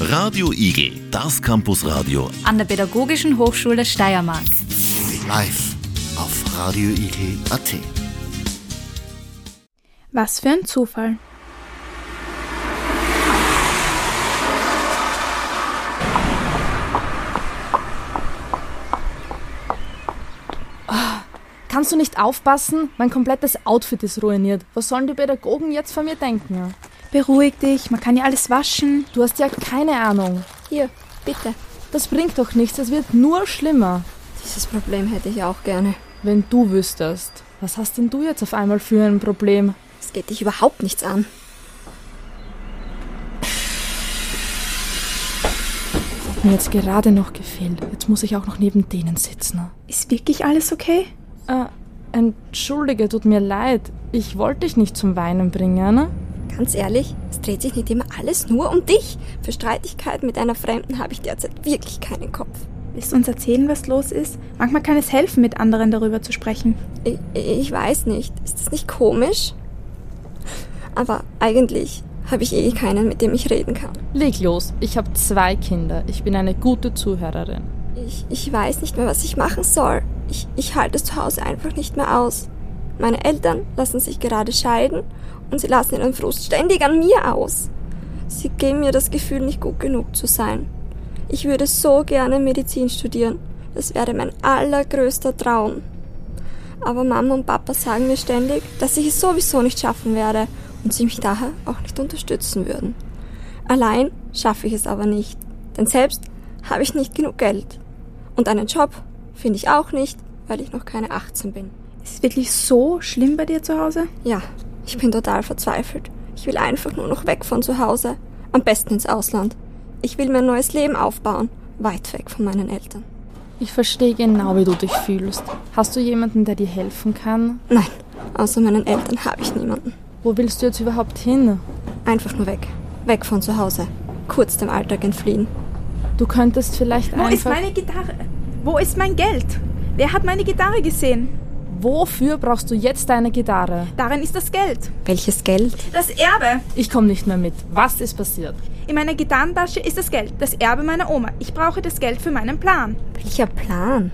Radio Igel, das Campusradio an der Pädagogischen Hochschule Steiermark. live auf radioigel.at. Was für ein Zufall. Kannst du nicht aufpassen? Mein komplettes Outfit ist ruiniert. Was sollen die Pädagogen jetzt von mir denken? Beruhig dich, man kann ja alles waschen. Du hast ja keine Ahnung. Hier, bitte. Das bringt doch nichts, es wird nur schlimmer. Dieses Problem hätte ich auch gerne. Wenn du wüsstest. Was hast denn du jetzt auf einmal für ein Problem? Es geht dich überhaupt nichts an. Hat mir jetzt gerade noch gefehlt. Jetzt muss ich auch noch neben denen sitzen. Ist wirklich alles okay? Äh, entschuldige, tut mir leid. Ich wollte dich nicht zum Weinen bringen. Ganz ehrlich, es dreht sich nicht immer alles nur um dich. Für Streitigkeiten mit einer Fremden habe ich derzeit wirklich keinen Kopf. Willst du uns erzählen, was los ist? Manchmal kann es helfen, mit anderen darüber zu sprechen. Ich, ich weiß nicht. Ist das nicht komisch? Aber eigentlich habe ich eh keinen, mit dem ich reden kann. Leg los, ich habe zwei Kinder. Ich bin eine gute Zuhörerin. Ich, ich weiß nicht mehr, was ich machen soll. Ich, ich halte es zu Hause einfach nicht mehr aus. Meine Eltern lassen sich gerade scheiden und sie lassen ihren Frust ständig an mir aus. Sie geben mir das Gefühl, nicht gut genug zu sein. Ich würde so gerne Medizin studieren. Das wäre mein allergrößter Traum. Aber Mama und Papa sagen mir ständig, dass ich es sowieso nicht schaffen werde und sie mich daher auch nicht unterstützen würden. Allein schaffe ich es aber nicht, denn selbst habe ich nicht genug Geld. Und einen Job finde ich auch nicht, weil ich noch keine 18 bin. Ist es wirklich so schlimm bei dir zu Hause? Ja, ich bin total verzweifelt. Ich will einfach nur noch weg von zu Hause. Am besten ins Ausland. Ich will mir ein neues Leben aufbauen, weit weg von meinen Eltern. Ich verstehe genau, wie du dich fühlst. Hast du jemanden, der dir helfen kann? Nein, außer meinen Eltern habe ich niemanden. Wo willst du jetzt überhaupt hin? Einfach nur weg. Weg von zu Hause. Kurz dem Alltag entfliehen. Du könntest vielleicht Wo einfach... ist meine Gitarre? Wo ist mein Geld? Wer hat meine Gitarre gesehen? Wofür brauchst du jetzt deine Gitarre? Darin ist das Geld. Welches Geld? Das Erbe. Ich komme nicht mehr mit. Was ist passiert? In meiner Gitarrentasche ist das Geld, das Erbe meiner Oma. Ich brauche das Geld für meinen Plan. Welcher Plan?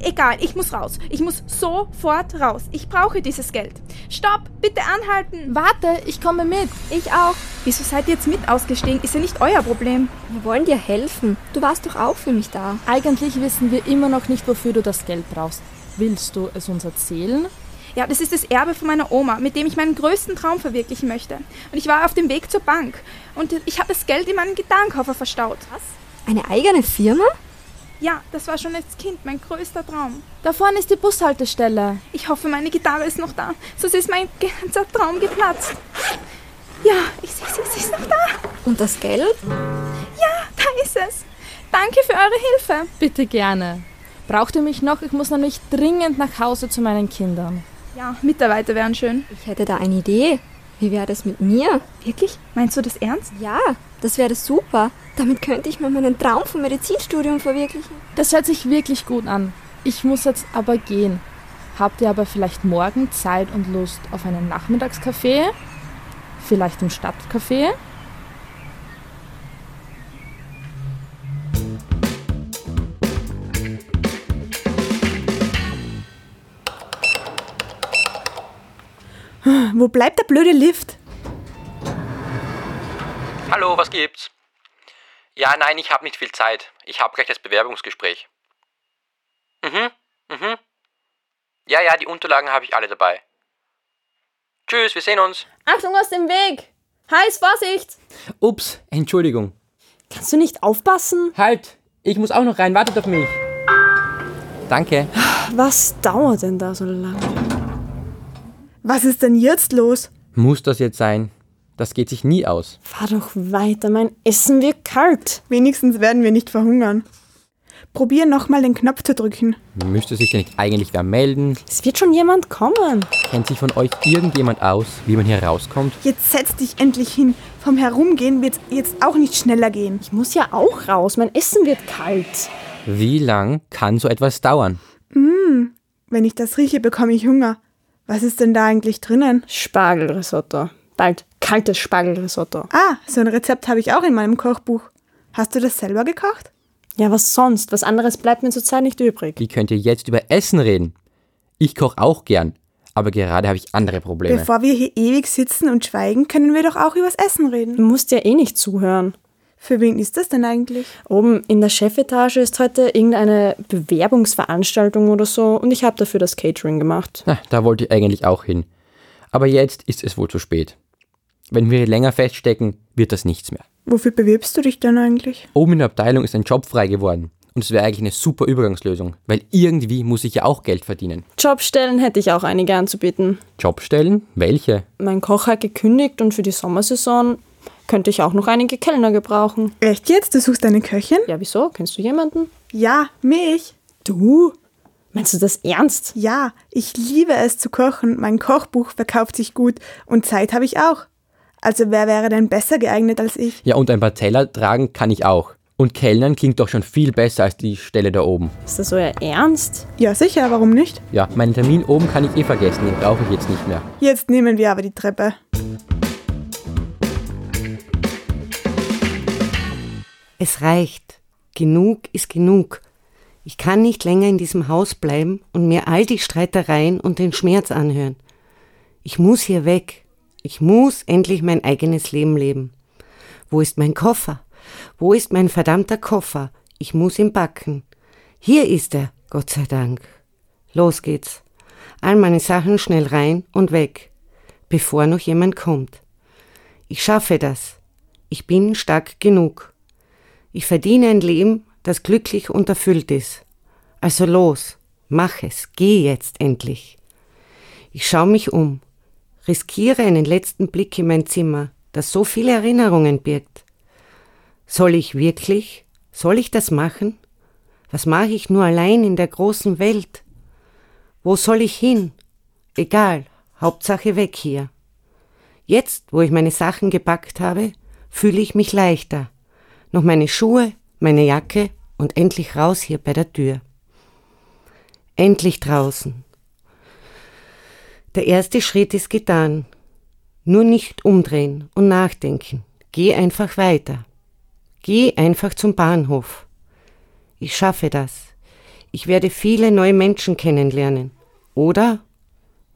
Egal, ich muss raus. Ich muss sofort raus. Ich brauche dieses Geld. Stopp, bitte anhalten. Warte, ich komme mit. Ich auch. Wieso seid ihr jetzt mit ausgestiegen? Ist ja nicht euer Problem. Wir wollen dir helfen. Du warst doch auch für mich da. Eigentlich wissen wir immer noch nicht, wofür du das Geld brauchst. Willst du es uns erzählen? Ja, das ist das Erbe von meiner Oma, mit dem ich meinen größten Traum verwirklichen möchte. Und ich war auf dem Weg zur Bank. Und ich habe das Geld in meinen Gitarrenkoffer verstaut. Was? Eine eigene Firma? Ja, das war schon als Kind mein größter Traum. Da vorne ist die Bushaltestelle. Ich hoffe, meine Gitarre ist noch da. Sonst ist mein ganzer Traum geplatzt. Ja, ich sehe sie, sie ist noch da. Und das Geld? Ja, da ist es. Danke für eure Hilfe. Bitte gerne. Braucht ihr mich noch? Ich muss nämlich dringend nach Hause zu meinen Kindern. Ja, Mitarbeiter wären schön. Ich hätte da eine Idee. Wie wäre das mit mir? Wirklich? Meinst du das ernst? Ja, das wäre super. Damit könnte ich mir meinen Traum vom Medizinstudium verwirklichen. Das hört sich wirklich gut an. Ich muss jetzt aber gehen. Habt ihr aber vielleicht morgen Zeit und Lust auf einen Nachmittagskaffee? Vielleicht im Stadtcafé? Wo bleibt der blöde Lift? Hallo, was gibt's? Ja, nein, ich habe nicht viel Zeit. Ich habe gleich das Bewerbungsgespräch. Mhm, mhm. Ja, ja, die Unterlagen habe ich alle dabei. Tschüss, wir sehen uns. Achtung aus dem Weg! Heiß, Vorsicht! Ups, Entschuldigung. Kannst du nicht aufpassen? Halt, ich muss auch noch rein, wartet auf mich. Danke. Was dauert denn da so lange? Was ist denn jetzt los? Muss das jetzt sein? Das geht sich nie aus. Fahr doch weiter, mein Essen wird kalt. Wenigstens werden wir nicht verhungern. Probier nochmal den Knopf zu drücken. Müsste sich denn nicht eigentlich wer melden? Es wird schon jemand kommen. Kennt sich von euch irgendjemand aus, wie man hier rauskommt? Jetzt setz dich endlich hin. Vom Herumgehen wird jetzt auch nicht schneller gehen. Ich muss ja auch raus, mein Essen wird kalt. Wie lang kann so etwas dauern? Wenn ich das rieche, bekomme ich Hunger. Was ist denn da eigentlich drinnen? Spargelrisotto. Bald kaltes Spargelrisotto. Ah, so ein Rezept habe ich auch in meinem Kochbuch. Hast du das selber gekocht? Ja, was sonst? Was anderes bleibt mir zurzeit nicht übrig. Wie könnt ihr jetzt über Essen reden? Ich koche auch gern, aber gerade habe ich andere Probleme. Bevor wir hier ewig sitzen und schweigen, können wir doch auch übers Essen reden. Du musst ja eh nicht zuhören. Für wen ist das denn eigentlich? Oben in der Chefetage ist heute irgendeine Bewerbungsveranstaltung oder so und ich habe dafür das Catering gemacht. Na, da wollte ich eigentlich auch hin. Aber jetzt ist es wohl zu spät. Wenn wir hier länger feststecken, wird das nichts mehr. Wofür bewirbst du dich denn eigentlich? Oben in der Abteilung ist ein Job frei geworden. Und es wäre eigentlich eine super Übergangslösung, weil irgendwie muss ich ja auch Geld verdienen. Jobstellen hätte ich auch einige anzubieten. Jobstellen? Welche? Mein Koch hat gekündigt und für die Sommersaison könnte ich auch noch einige Kellner gebrauchen. Echt jetzt? Du suchst eine Köchin? Ja, wieso? Kennst du jemanden? Ja, mich. Du? Meinst du das ernst? Ja, ich liebe es zu kochen. Mein Kochbuch verkauft sich gut und Zeit habe ich auch. Also wer wäre denn besser geeignet als ich? Ja, und ein paar Teller tragen kann ich auch. Und Kellnern klingt doch schon viel besser als die Stelle da oben. Ist das euer Ernst? Ja, sicher, warum nicht? Ja, meinen Termin oben kann ich eh vergessen, den brauche ich jetzt nicht mehr. Jetzt nehmen wir aber die Treppe. Es reicht. Genug ist genug. Ich kann nicht länger in diesem Haus bleiben und mir all die Streitereien und den Schmerz anhören. Ich muss hier weg. Ich muss endlich mein eigenes Leben leben. Wo ist mein Koffer? Wo ist mein verdammter Koffer? Ich muss ihn backen. Hier ist er, Gott sei Dank. Los geht's. All meine Sachen schnell rein und weg, bevor noch jemand kommt. Ich schaffe das. Ich bin stark genug. Ich verdiene ein Leben, das glücklich und erfüllt ist. Also los, mach es, geh jetzt endlich. Ich schaue mich um, riskiere einen letzten Blick in mein Zimmer, das so viele Erinnerungen birgt. Soll ich wirklich? Soll ich das machen? Was mache ich nur allein in der großen Welt? Wo soll ich hin? Egal, Hauptsache weg hier. Jetzt, wo ich meine Sachen gepackt habe, fühle ich mich leichter. Noch meine Schuhe, meine Jacke und endlich raus hier bei der Tür. Endlich draußen. Der erste Schritt ist getan. Nur nicht umdrehen und nachdenken. Geh einfach weiter. Geh einfach zum Bahnhof. Ich schaffe das. Ich werde viele neue Menschen kennenlernen. Oder?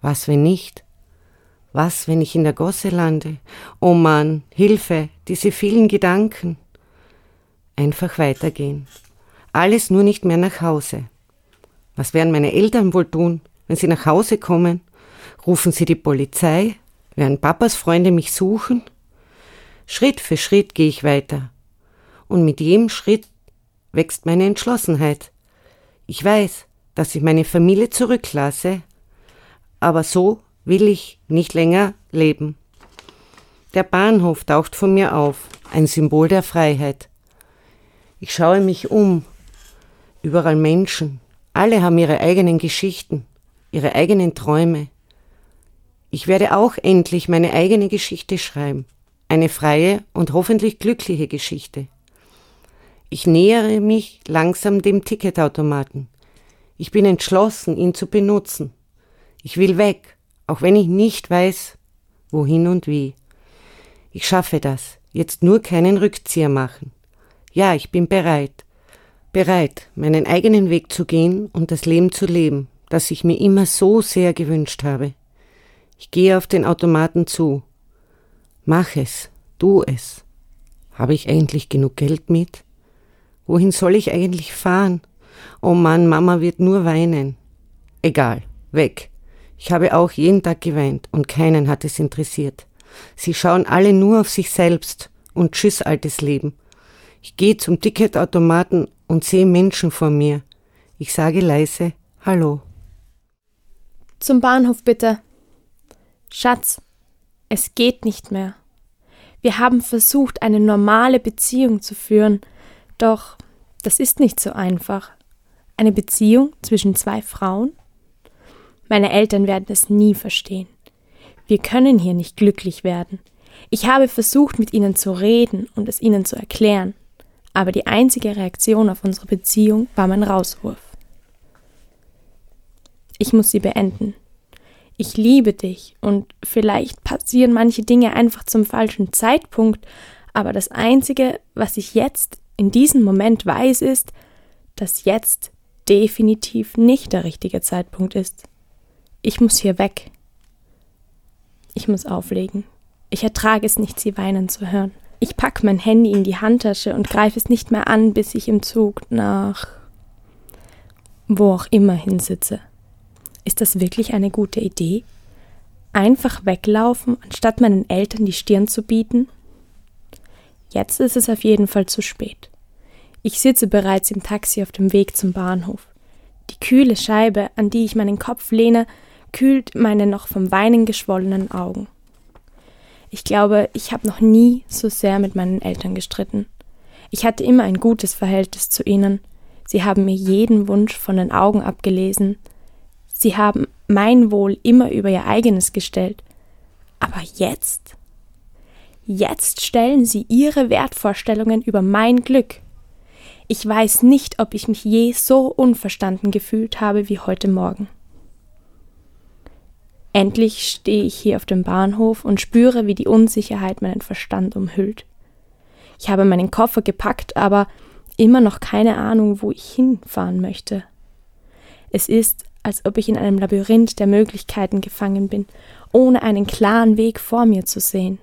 Was, wenn nicht? Was, wenn ich in der Gosse lande? Oh Mann, Hilfe, diese vielen Gedanken. Einfach weitergehen. Alles nur nicht mehr nach Hause. Was werden meine Eltern wohl tun, wenn sie nach Hause kommen? Rufen sie die Polizei? Werden Papas Freunde mich suchen? Schritt für Schritt gehe ich weiter. Und mit jedem Schritt wächst meine Entschlossenheit. Ich weiß, dass ich meine Familie zurücklasse, aber so will ich nicht länger leben. Der Bahnhof taucht von mir auf, ein Symbol der Freiheit. Ich schaue mich um. Überall Menschen. Alle haben ihre eigenen Geschichten, ihre eigenen Träume. Ich werde auch endlich meine eigene Geschichte schreiben. Eine freie und hoffentlich glückliche Geschichte. Ich nähere mich langsam dem Ticketautomaten. Ich bin entschlossen, ihn zu benutzen. Ich will weg, auch wenn ich nicht weiß, wohin und wie. Ich schaffe das. Jetzt nur keinen Rückzieher machen. Ja, ich bin bereit. Bereit, meinen eigenen Weg zu gehen und das Leben zu leben, das ich mir immer so sehr gewünscht habe. Ich gehe auf den Automaten zu. Mach es, tu es. Habe ich eigentlich genug Geld mit? Wohin soll ich eigentlich fahren? Oh Mann, Mama wird nur weinen. Egal, weg. Ich habe auch jeden Tag geweint und keinen hat es interessiert. Sie schauen alle nur auf sich selbst und tschüss, altes Leben. Ich gehe zum Ticketautomaten und sehe Menschen vor mir. Ich sage leise Hallo. Zum Bahnhof bitte. Schatz, es geht nicht mehr. Wir haben versucht, eine normale Beziehung zu führen, doch das ist nicht so einfach. Eine Beziehung zwischen zwei Frauen? Meine Eltern werden es nie verstehen. Wir können hier nicht glücklich werden. Ich habe versucht, mit ihnen zu reden und es ihnen zu erklären, aber die einzige Reaktion auf unsere Beziehung war mein Rauswurf. Ich muss sie beenden. Ich liebe dich und vielleicht passieren manche Dinge einfach zum falschen Zeitpunkt, aber das Einzige, was ich jetzt in diesem Moment weiß, ist, dass jetzt definitiv nicht der richtige Zeitpunkt ist. Ich muss hier weg. Ich muss auflegen. Ich ertrage es nicht, sie weinen zu hören. Ich packe mein Handy in die Handtasche und greife es nicht mehr an, bis ich im Zug nach wo auch immer hinsitze. Ist das wirklich eine gute Idee? Einfach weglaufen, anstatt meinen Eltern die Stirn zu bieten? Jetzt ist es auf jeden Fall zu spät. Ich sitze bereits im Taxi auf dem Weg zum Bahnhof. Die kühle Scheibe, an die ich meinen Kopf lehne, kühlt meine noch vom Weinen geschwollenen Augen. Ich glaube, ich habe noch nie so sehr mit meinen Eltern gestritten. Ich hatte immer ein gutes Verhältnis zu ihnen. Sie haben mir jeden Wunsch von den Augen abgelesen. Sie haben mein Wohl immer über ihr eigenes gestellt. Aber jetzt? Jetzt stellen sie ihre Wertvorstellungen über mein Glück. Ich weiß nicht, ob ich mich je so unverstanden gefühlt habe wie heute Morgen. Endlich stehe ich hier auf dem Bahnhof und spüre, wie die Unsicherheit meinen Verstand umhüllt. Ich habe meinen Koffer gepackt, aber immer noch keine Ahnung, wo ich hinfahren möchte. Es ist, als ob ich in einem Labyrinth der Möglichkeiten gefangen bin, ohne einen klaren Weg vor mir zu sehen.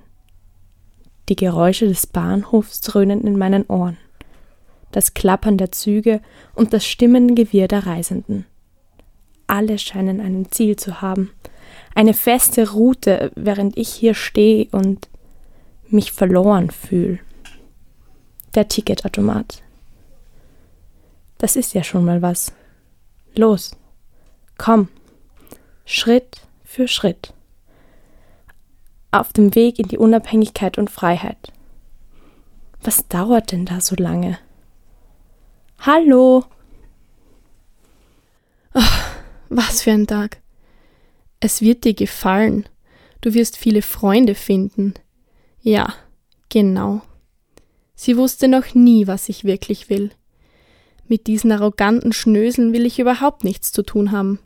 Die Geräusche des Bahnhofs dröhnen in meinen Ohren, das Klappern der Züge und das Stimmengewirr der Reisenden. Alle scheinen ein Ziel zu haben, eine feste Route, während ich hier stehe und mich verloren fühle. Der Ticketautomat. Das ist ja schon mal was. Los, komm, Schritt für Schritt. Auf dem Weg in die Unabhängigkeit und Freiheit. Was dauert denn da so lange? Hallo! Oh, was für ein Tag. Es wird dir gefallen. Du wirst viele Freunde finden. Ja, genau. Sie wusste noch nie, was ich wirklich will. Mit diesen arroganten Schnöseln will ich überhaupt nichts zu tun haben.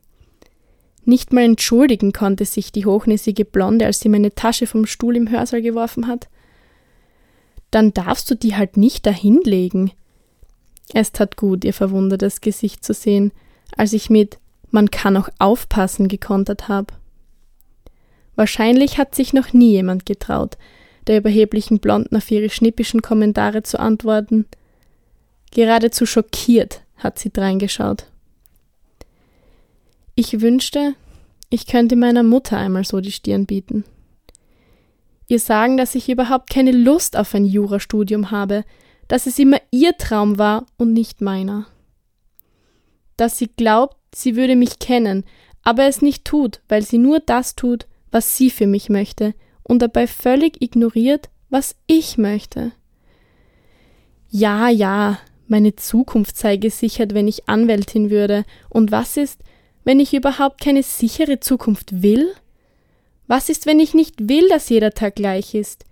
Nicht mal entschuldigen konnte sich die hochnäsige Blonde, als sie meine Tasche vom Stuhl im Hörsaal geworfen hat. Dann darfst du die halt nicht dahinlegen. Es tat gut, ihr verwundertes Gesicht zu sehen, als ich mit man kann auch aufpassen gekontert habe. Wahrscheinlich hat sich noch nie jemand getraut, der überheblichen Blonden auf ihre schnippischen Kommentare zu antworten. Geradezu schockiert hat sie dreingeschaut. Ich wünschte, ich könnte meiner Mutter einmal so die Stirn bieten. Ihr sagen, dass ich überhaupt keine Lust auf ein Jurastudium habe, dass es immer ihr Traum war und nicht meiner. Dass sie glaubt, Sie würde mich kennen, aber es nicht tut, weil sie nur das tut, was sie für mich möchte und dabei völlig ignoriert, was ich möchte. Ja, ja, meine Zukunft sei gesichert, wenn ich Anwältin würde. Und was ist, wenn ich überhaupt keine sichere Zukunft will? Was ist, wenn ich nicht will, dass jeder Tag gleich ist?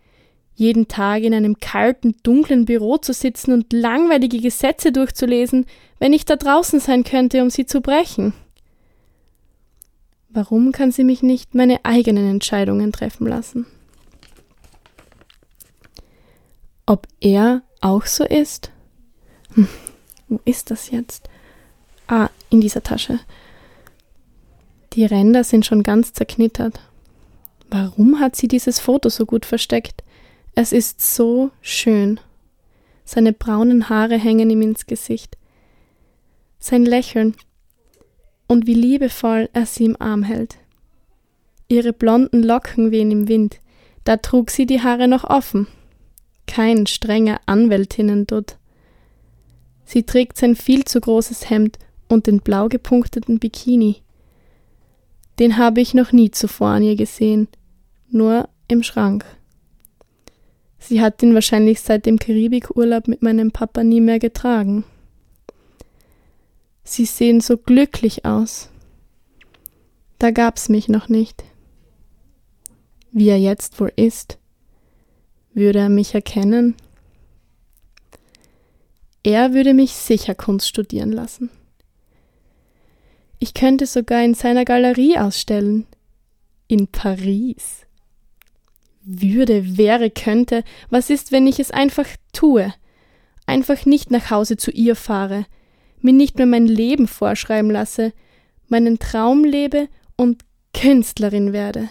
Jeden Tag in einem kalten, dunklen Büro zu sitzen und langweilige Gesetze durchzulesen, wenn ich da draußen sein könnte, um sie zu brechen? Warum kann sie mich nicht meine eigenen Entscheidungen treffen lassen? Ob er auch so ist? Hm, wo ist das jetzt? Ah, in dieser Tasche. Die Ränder sind schon ganz zerknittert. Warum hat sie dieses Foto so gut versteckt? Es ist so schön. Seine braunen Haare hängen ihm ins Gesicht sein Lächeln und wie liebevoll er sie im Arm hält. Ihre blonden Locken wehen im Wind, da trug sie die Haare noch offen. Kein strenger Anwältinnendutt. Sie trägt sein viel zu großes Hemd und den blau gepunkteten Bikini. Den habe ich noch nie zuvor an ihr gesehen, nur im Schrank. Sie hat ihn wahrscheinlich seit dem Karibikurlaub mit meinem Papa nie mehr getragen. Sie sehen so glücklich aus. Da gab's mich noch nicht. Wie er jetzt wohl ist, würde er mich erkennen? Er würde mich sicher Kunst studieren lassen. Ich könnte sogar in seiner Galerie ausstellen. In Paris. Würde, wäre, könnte. Was ist, wenn ich es einfach tue? einfach nicht nach Hause zu ihr fahre, mir nicht mehr mein Leben vorschreiben lasse, meinen Traum lebe und Künstlerin werde.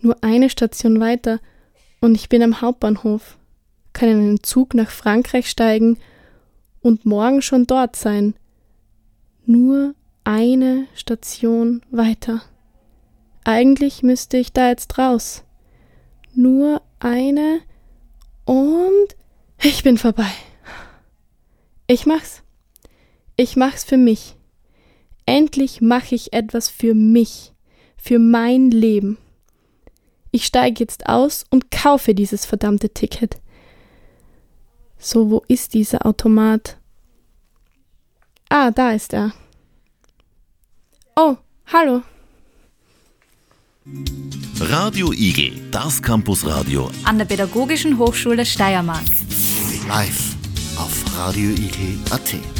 Nur eine Station weiter und ich bin am Hauptbahnhof, kann in einen Zug nach Frankreich steigen und morgen schon dort sein. Nur eine Station weiter. Eigentlich müsste ich da jetzt raus. Nur eine und ich bin vorbei. Ich mach's. Ich mach's für mich. Endlich mache ich etwas für mich, für mein Leben. Ich steige jetzt aus und kaufe dieses verdammte Ticket. So, wo ist dieser Automat? Ah, da ist er. Oh, hallo. Radio Igel, das Campusradio An der Pädagogischen Hochschule Steiermark. live auf radioigel.at.